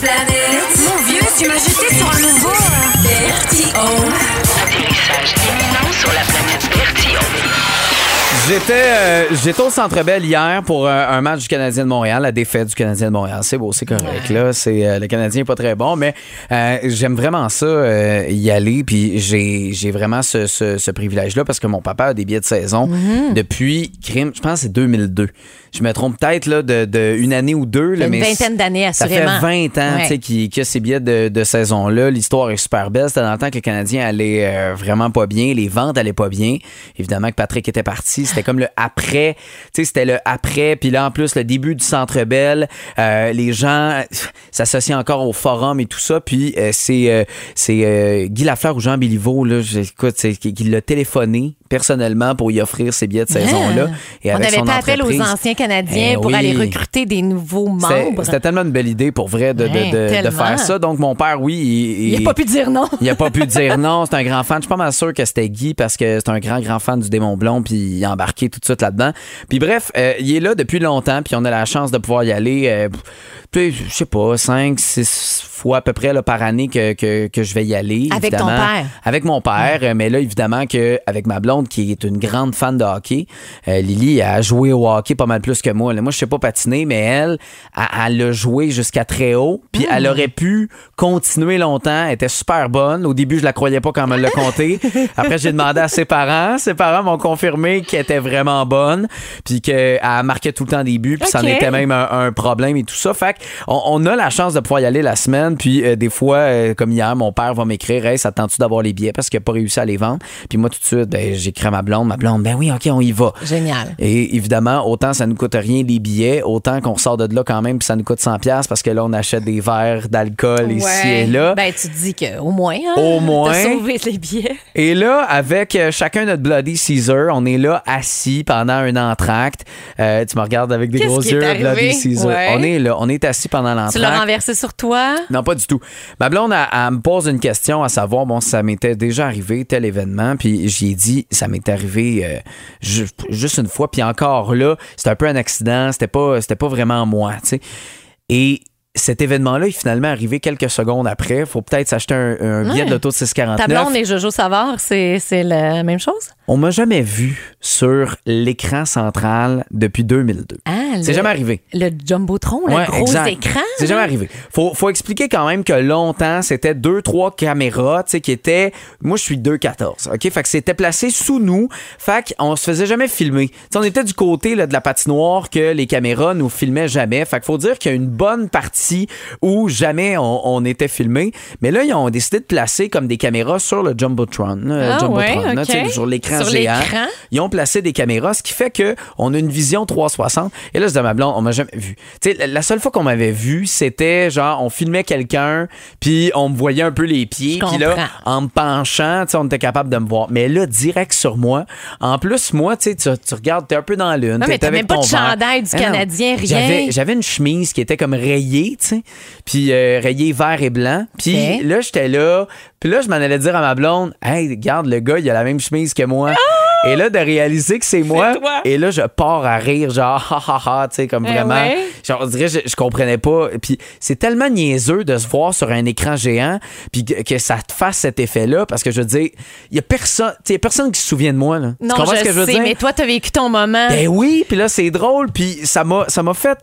planète. Mon vieux, tu m'as jeté sur un nouveau. euh, Vertigo. Atterrissage imminent sur la planète. J'étais euh, j'étais au Centre Bell hier pour euh, un match du Canadien de Montréal, la défaite du Canadien de Montréal. C'est beau, c'est correct. Là, c'est euh, le Canadien est pas très bon, mais j'aime vraiment ça y aller. Puis j'ai j'ai vraiment ce, ce, ce privilège-là parce que mon papa a des billets de saison Mhm. depuis crime. Je pense que c'est 2002. Je me trompe peut-être là de, de une année ou deux. là, Une mais vingtaine d'années, ça fait assurément. 20 ans Ouais. tu sais, qu'il a ces billets de, de saison-là. L'histoire est super belle. C'était dans le temps que le Canadien allait euh, vraiment pas bien. Les ventes allaient pas bien. Évidemment que Patrick était parti. C'était comme le après. Tu sais, c'était le après. Puis là, en plus, le début du Centre Bell. euh, les gens s'associent encore au forum et tout ça. Puis euh, c'est euh, Guy Lafleur ou Jean Béliveau, là, écoute, qui l'a téléphoné personnellement pour y offrir ces billets de saison-là. Et. On avec avait son pas appel aux anciens Canadiens Eh pour oui. aller recruter des nouveaux membres. C'était tellement une belle idée pour vrai de, de- Ouais, de- de tellement. faire ça. Donc, mon père, oui, il, Il n'a pas pu dire non. il a pas pu dire non. C'est un grand fan. Je suis pas mal sûr que c'était Guy parce que c'est un grand, grand fan du démon blond. Puis il a embarqué tout de suite là-dedans. Puis bref, euh, il est là depuis longtemps. Puis on a la chance de pouvoir y aller. euh, puis, je sais pas, cinq, six fois à peu près là, par année que, que, que je vais y aller. Avec ton père. Avec mon père. Mais là, évidemment que avec ma blonde qui est une grande fan de hockey, euh, Lily a joué au hockey pas mal plus que moi. Là, moi, je sais pas patiner, mais elle, elle, elle a joué jusqu'à très haut. Puis elle aurait pu continuer longtemps. Elle était super bonne. Au début, je la croyais pas quand elle me l'a compté. Après, j'ai demandé à ses parents. Ses parents m'ont confirmé qu'elle était vraiment bonne. Puis qu'elle marquait tout le temps des buts. Puis ça en était même un, un problème et tout ça. Fait on a la chance de pouvoir y aller la semaine. Puis euh, des fois, euh, comme hier, mon père va m'écrire Hey, ça te tente-tu d'avoir les billets parce qu'il n'a pas réussi à les vendre. Puis moi, tout de suite, ben, j'écris à ma blonde. Ma blonde, ben oui, OK, on y va. Génial. Et évidemment, autant ça nous coûte rien les billets, autant qu'on sort de là quand même, puis ça nous coûte 100$ pièces parce que là, on achète des verres d'alcool ici et là. Ben, tu te dis qu'au moins, hein, Au moins. sauvé les billets. Et là, avec euh, chacun notre Bloody Caesar, on est là assis pendant un entracte. Euh, tu me regardes avec des gros yeux? Bloody Caesar. Ouais. On est là, on est assis pendant Tu l'as l'entracte. renversé sur toi? Non, pas du tout. Ma blonde, elle, elle me pose une question à savoir, bon, ça m'était déjà arrivé, tel événement, puis j'y ai dit, ça m'est arrivé euh, ju- juste une fois, puis encore là, c'était un peu un accident, c'était pas, c'était pas vraiment moi, tu sais. Et cet événement-là est finalement arrivé quelques secondes après. Faut peut-être s'acheter un, un billet Ouais. de l'auto de 649. Ta blonde et Jojo Savard, c'est la même chose? On m'a jamais vu sur l'écran central depuis 2002. Ah, C'est jamais arrivé. Le Jumbotron, le Ouais, gros exact. écran. C'est jamais arrivé. Faut, faut expliquer quand même que longtemps, c'était deux, trois caméras, tu sais, qui étaient. Moi, je suis 2,14. OK? Fait que c'était placé sous nous. Fait qu'on se faisait jamais filmer. On était du côté là, de la patinoire que les caméras nous filmaient jamais. Fait qu'il faut dire qu'il y a une bonne partie où jamais on, on était filmé. Mais là, ils ont décidé de placer comme des caméras sur le Jumbotron. là, Ah Jumbotron, ouais, là, sur l'écran Sur géant. Ils ont placé des caméras, ce qui fait que on a une vision 360. Et là, je dis à ma blonde, on m'a jamais vu. Tu sais, la- seule fois qu'on m'avait vu, c'était genre, on filmait quelqu'un, puis on me voyait un peu les pieds, puis là, en me penchant, tu sais, on était capable de me voir. Mais là, direct sur moi. En plus, moi, tu sais, tu tu regardes, t'es un peu dans la lune. Non, mais même pas de chandail du Ah. Canadien, rien. J'avais, une chemise qui était comme rayée, tu sais, puis euh, rayée vert et blanc. Puis là, j'étais là, puis là, je m'en allais dire à ma blonde, hey, regarde, le gars, il a la même chemise que moi. anymore. Et là, de réaliser que c'est moi. toi. Et là, je pars à rire, genre, ha ha ha, tu sais, comme Eh vraiment. ouais. Genre, on dirait, je, je comprenais pas. Puis c'est tellement niaiseux de se voir sur un écran géant, puis que, que ça te fasse cet effet-là, parce que je veux dire, il y a personne, tu sais, personne qui se souvient de moi, là. Tu Non, comprends je ce que je veux dire? mais toi, t'as vécu ton moment. Ben oui, puis là c'est drôle, puis ça m'a ça m'a fait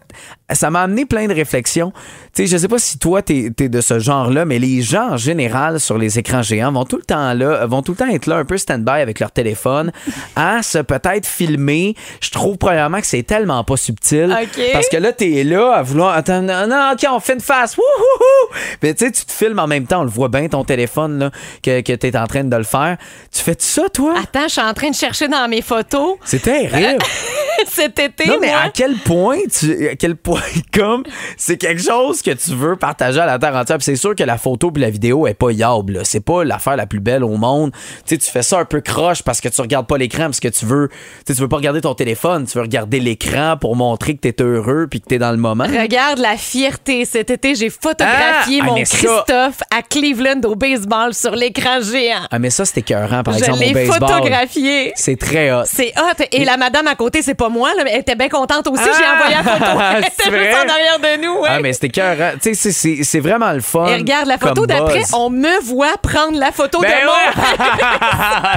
ça m'a amené plein de réflexions. Tu sais, je sais pas si toi t'es es de ce genre-là, mais les gens en général sur les écrans géants vont tout le temps là, vont tout le temps être là un peu stand-by avec leur téléphone à se peut-être filmer. Je trouve premièrement que c'est tellement pas subtil parce que là t'es là à vouloir attends non, non, OK, on fait une face. Wouhouhou! Mais tu sais, tu te filmes en même temps, on le voit bien ton téléphone là que que t'es en train de le faire. Tu fais ça toi? Attends, je suis en train de chercher dans mes photos C'est terrible. cet été, Non, mais moi. à quel point tu, à quel point comme c'est quelque chose que tu veux partager à la terre entière. C'est sûr que la photo puis la vidéo est pas yable. C'est pas l'affaire la plus belle au monde. Tu sais, tu fais ça un peu croche parce que tu regardes pas l'écran parce que tu veux, tu veux pas regarder ton téléphone. Tu veux regarder l'écran pour montrer que t'es heureux puis que t'es dans le moment. Regarde la fierté. Cet été, j'ai photographié Ah! Ah, mon ça- Christophe à Cleveland au baseball sur l'écran géant. Ah mais ça c'était écœurant par je exemple au l'ai photographié. C'est très hot. C'est hot. Et la madame à côté, c'est pas pas moi, là, mais elle était bien contente aussi. J'ai Ah! envoyé la photo. Elle C'est était juste en arrière de nous. ouais. Ah, mais c'était cœur. Tu sais, c'est- vraiment le fun. Et regarde la photo d'après, on me voit prendre la photo Ben de moi.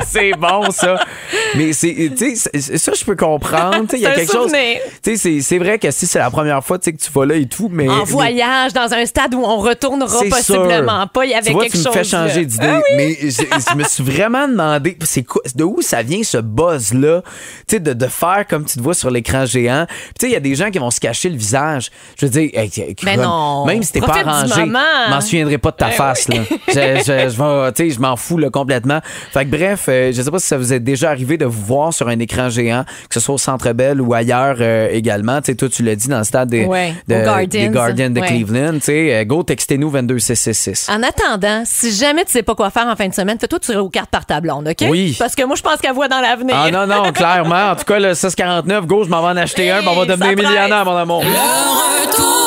c'est bon, ça. Mais c'est, ça, je peux comprendre. Il y a quelque chose. souvenir. Sais, c'est- vrai que si c'est la première fois que tu vas là et tout, mais. En mais- voyage dans un stade où on retournera possiblement sûr. pas. Il y avait tu vois, quelque tu me chose. fais changer d'idée. Ah oui. Mais je, je me suis vraiment demandé, c'est quoi, de où ça vient ce buzz-là, tu sais, de, de faire comme tu te vois sur l'écran géant. Puis tu sais, il y a des gens qui vont se cacher le visage. Je veux dire, hey, comme- non. même si t'es pas arrangé, je m'en souviendrai pas de ta Ben face, là. Je, je, je je m'en fous, là, complètement. Fait que bref, euh, je sais pas si ça vous est déjà arrivé de vous voir sur un écran géant, que ce soit au Centre Bell ou ailleurs euh, également. Tu sais, toi, tu l'as dit dans le stade des, Ouais, de- aux Guardians. des Guardians de Ouais. Cleveland. Tu sais, euh, go, textez-nous 22666. En attendant, si jamais tu sais pas quoi faire en fin de semaine, fais-toi tirer aux cartes par ta blonde, OK? Oui. Parce que moi, je pense qu'elle voit dans l'avenir. Ah non, non, clairement. En tout cas, le 649, go, je m'en vais en acheter un, puis on va devenir millionnaire, mon amour. Le retour